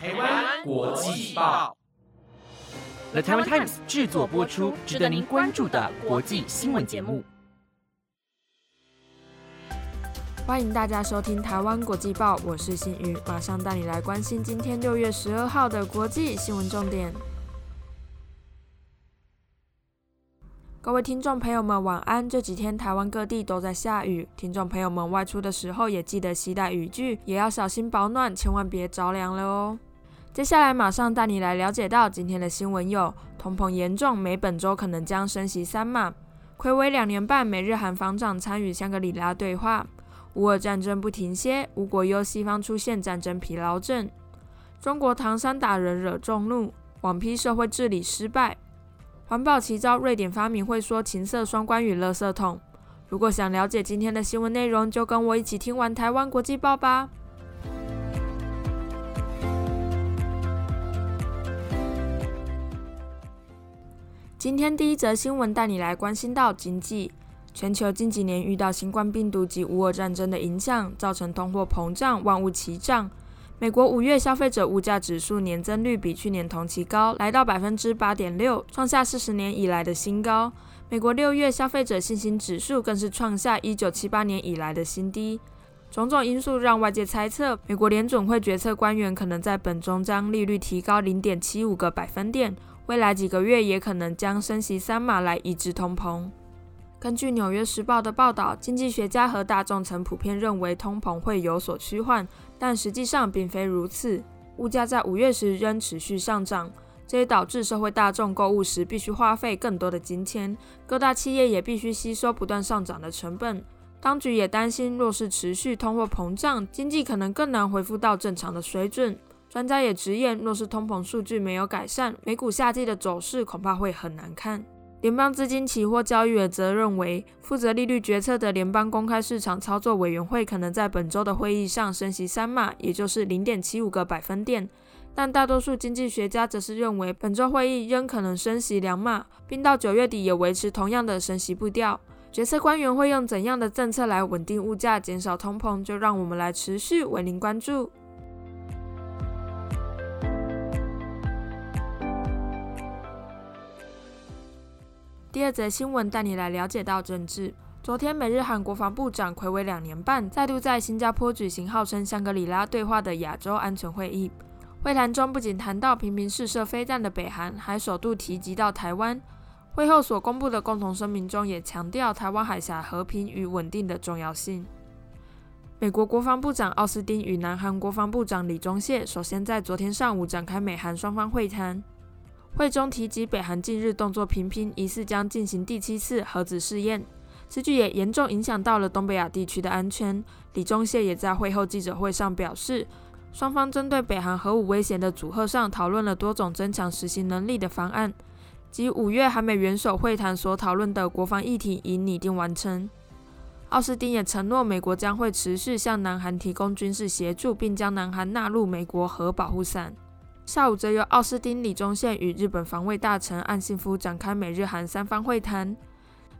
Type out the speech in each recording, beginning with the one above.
台湾国际报，The Taiwan Times 制作播出，值得您关注的国际新闻节目。欢迎大家收听台湾国际报，我是新宇，马上带你来关心今天六月十二号的国际新闻重点。各位听众朋友们，晚安！这几天台湾各地都在下雨，听众朋友们外出的时候也记得携带雨具，也要小心保暖，千万别着凉了哦。接下来马上带你来了解到今天的新闻有：通膨严重，美本周可能将升息三码；暌违两年半，美日韩防长参与香格里拉对话；乌俄战争不停歇，无国忧西方出现战争疲劳症；中国唐山打人惹众怒，网批社会治理失败。环保奇招，瑞典发明会说情色双关语“垃圾桶”。如果想了解今天的新闻内容，就跟我一起听完台湾国际报吧。今天第一则新闻带你来关心到经济。全球近几年遇到新冠病毒及乌俄战争的影响，造成通货膨胀，万物齐涨。美国五月消费者物价指数年增率比去年同期高，来到百分之八点六，创下四十年以来的新高。美国六月消费者信心指数更是创下一九七八年以来的新低。种种因素让外界猜测，美国联准会决策官员可能在本周将利率提高零点七五个百分点，未来几个月也可能将升息三码来抑制通膨。根据《纽约时报》的报道，经济学家和大众曾普遍认为通膨会有所趋缓，但实际上并非如此。物价在五月时仍持续上涨，这也导致社会大众购物时必须花费更多的金钱，各大企业也必须吸收不断上涨的成本。当局也担心，若是持续通货膨胀，经济可能更难恢复到正常的水准。专家也直言，若是通膨数据没有改善，美股夏季的走势恐怕会很难看。联邦资金期货交易员则认为，负责利率决策的联邦公开市场操作委员会可能在本周的会议上升息三码，也就是零点七五个百分点。但大多数经济学家则是认为，本周会议仍可能升息两码，并到九月底也维持同样的升息步调。决策官员会用怎样的政策来稳定物价、减少通膨，就让我们来持续为您关注。第二则新闻带你来了解到政治。昨天，美日韩国防部长暌违两年半，再度在新加坡举行号称香格里拉对话的亚洲安全会议。会谈中不仅谈到频频试射飞弹的北韩，还首度提及到台湾。会后所公布的共同声明中也强调台湾海峡和平与稳定的重要性。美国国防部长奥斯汀与南韩国防部长李钟燮首先在昨天上午展开美韩双方会谈。会中提及北韩近日动作频频，疑似将进行第七次核子试验，此举也严重影响到了东北亚地区的安全。李宗燮也在会后记者会上表示，双方针对北韩核武威胁的组合上讨论了多种增强实行能力的方案，及五月韩美元首会谈所讨论的国防议题已拟定完成。奥斯汀也承诺，美国将会持续向南韩提供军事协助，并将南韩纳入美国核保护伞。下午则由奥斯汀、李宗宪与日本防卫大臣岸信夫展开美日韩三方会谈。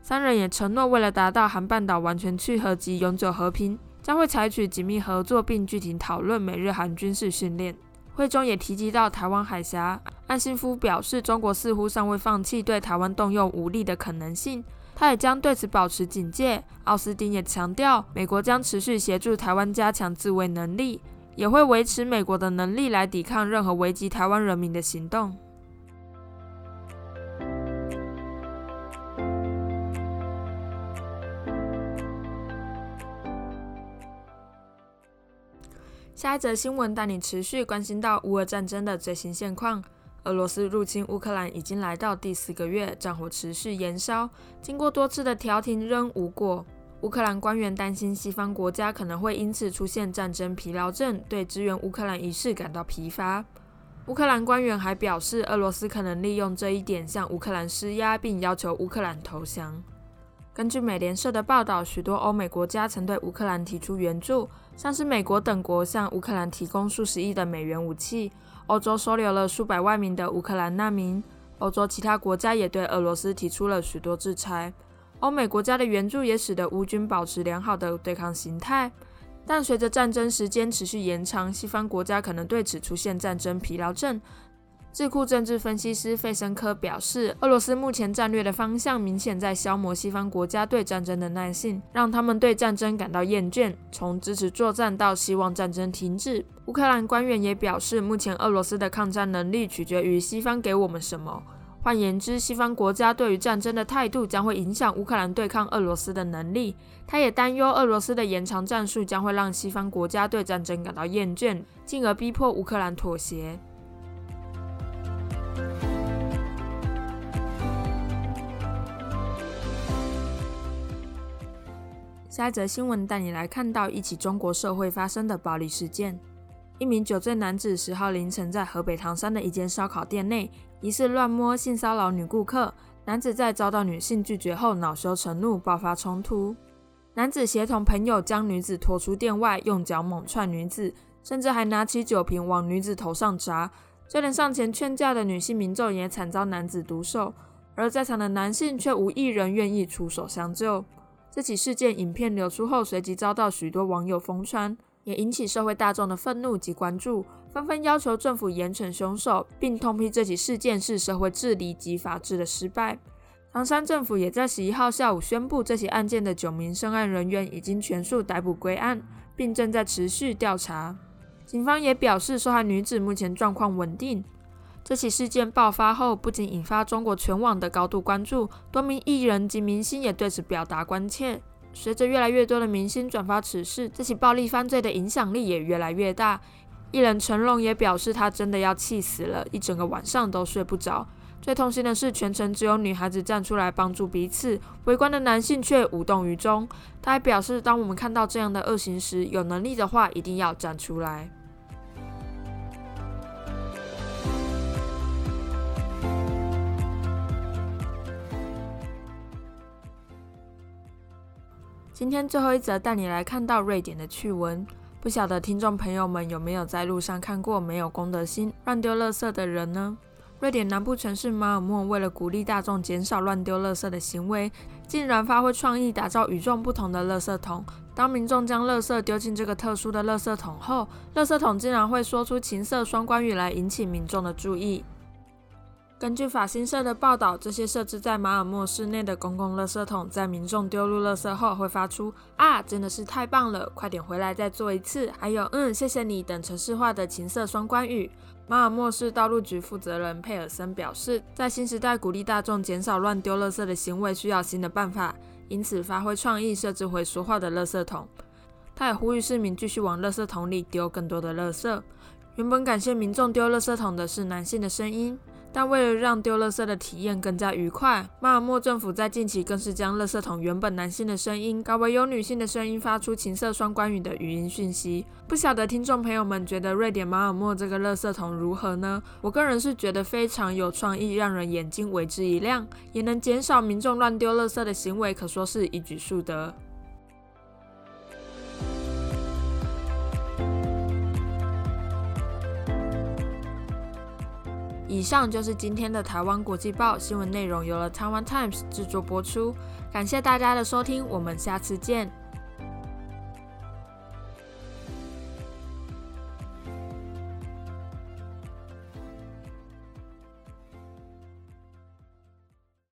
三人也承诺，为了达到韩半岛完全去核及永久和平，将会采取紧密合作，并具体讨论美日韩军事训练。会中也提及到台湾海峡，岸信夫表示，中国似乎尚未放弃对台湾动用武力的可能性，他也将对此保持警戒。奥斯汀也强调，美国将持续协助台湾加强自卫能力。也会维持美国的能力来抵抗任何危及台湾人民的行动。下一则新闻带你持续关心到乌俄战争的最新现况。俄罗斯入侵乌克兰已经来到第四个月，战火持续延烧，经过多次的调停仍无果。乌克兰官员担心西方国家可能会因此出现战争疲劳症，对支援乌克兰一事感到疲乏。乌克兰官员还表示，俄罗斯可能利用这一点向乌克兰施压，并要求乌克兰投降。根据美联社的报道，许多欧美国家曾对乌克兰提出援助，像是美国等国向乌克兰提供数十亿的美元武器，欧洲收留了数百万名的乌克兰难民，欧洲其他国家也对俄罗斯提出了许多制裁。欧美国家的援助也使得乌军保持良好的对抗形态，但随着战争时间持续延长，西方国家可能对此出现战争疲劳症。智库政治分析师费申科表示，俄罗斯目前战略的方向明显在消磨西方国家对战争的耐性，让他们对战争感到厌倦，从支持作战到希望战争停止。乌克兰官员也表示，目前俄罗斯的抗战能力取决于西方给我们什么。换言之，西方国家对于战争的态度将会影响乌克兰对抗俄罗斯的能力。他也担忧俄罗斯的延长战术将会让西方国家对战争感到厌倦，进而逼迫乌克兰妥协。下一则新闻带你来看到一起中国社会发生的暴力事件：一名酒醉男子十号凌晨在河北唐山的一间烧烤店内，疑似乱摸、性骚扰女顾客。男子在遭到女性拒绝后，恼羞成怒，爆发冲突。男子协同朋友将女子拖出店外，用脚猛踹女子，甚至还拿起酒瓶往女子头上砸。就连上前劝架的女性民众也惨遭男子毒手，而在场的男性却无一人愿意出手相救。这起事件影片流出后，随即遭到许多网友疯传，也引起社会大众的愤怒及关注，纷纷要求政府严惩凶手，并痛批这起事件是社会治理及法治的失败。唐山政府也在十一号下午宣布，这起案件的九名涉案人员已经全数逮捕归案，并正在持续调查。警方也表示，受害女子目前状况稳定。这起事件爆发后，不仅引发中国全网的高度关注，多名艺人及明星也对此表达关切。随着越来越多的明星转发此事，这起暴力犯罪的影响力也越来越大。艺人成龙也表示，他真的要气死了，一整个晚上都睡不着。最痛心的是，全程只有女孩子站出来帮助彼此，围观的男性却无动于衷。他还表示，当我们看到这样的恶行时，有能力的话一定要站出来。今天最后一则带你来看到瑞典的趣闻。不晓得听众朋友们有没有在路上看过没有公德心、乱丢垃圾的人呢？瑞典南部城市马尔默为了鼓励大众减少乱丢垃圾的行为，竟然发挥创意，打造与众不同的垃圾桶。当民众将垃圾丢进这个特殊的垃圾桶后，垃圾桶竟然会说出情色双关语来引起民众的注意。根据法新社的报道，这些设置在马尔默市内的公共垃圾桶，在民众丢入垃圾后，会发出“啊，真的是太棒了，快点回来再做一次”，还有“嗯，谢谢你”等城市化的情色双关语。马尔默市道路局负责人佩尔森表示，在新时代鼓励大众减少乱丢垃圾的行为，需要新的办法，因此发挥创意，设置回说话的垃圾桶。他也呼吁市民继续往垃圾桶里丢更多的垃圾。原本感谢民众丢垃圾桶的是男性的声音。但为了让丢垃圾的体验更加愉快，马尔默政府在近期更是将垃圾桶原本男性的声音改为由女性的声音发出情色双关语的语音讯息。不晓得听众朋友们觉得瑞典马尔默这个垃圾桶如何呢？我个人是觉得非常有创意，让人眼睛为之一亮，也能减少民众乱丢垃圾的行为，可说是一举数得。以上就是今天的台湾国际报新闻内容，由了台湾 Times 制作播出。感谢大家的收听，我们下次见。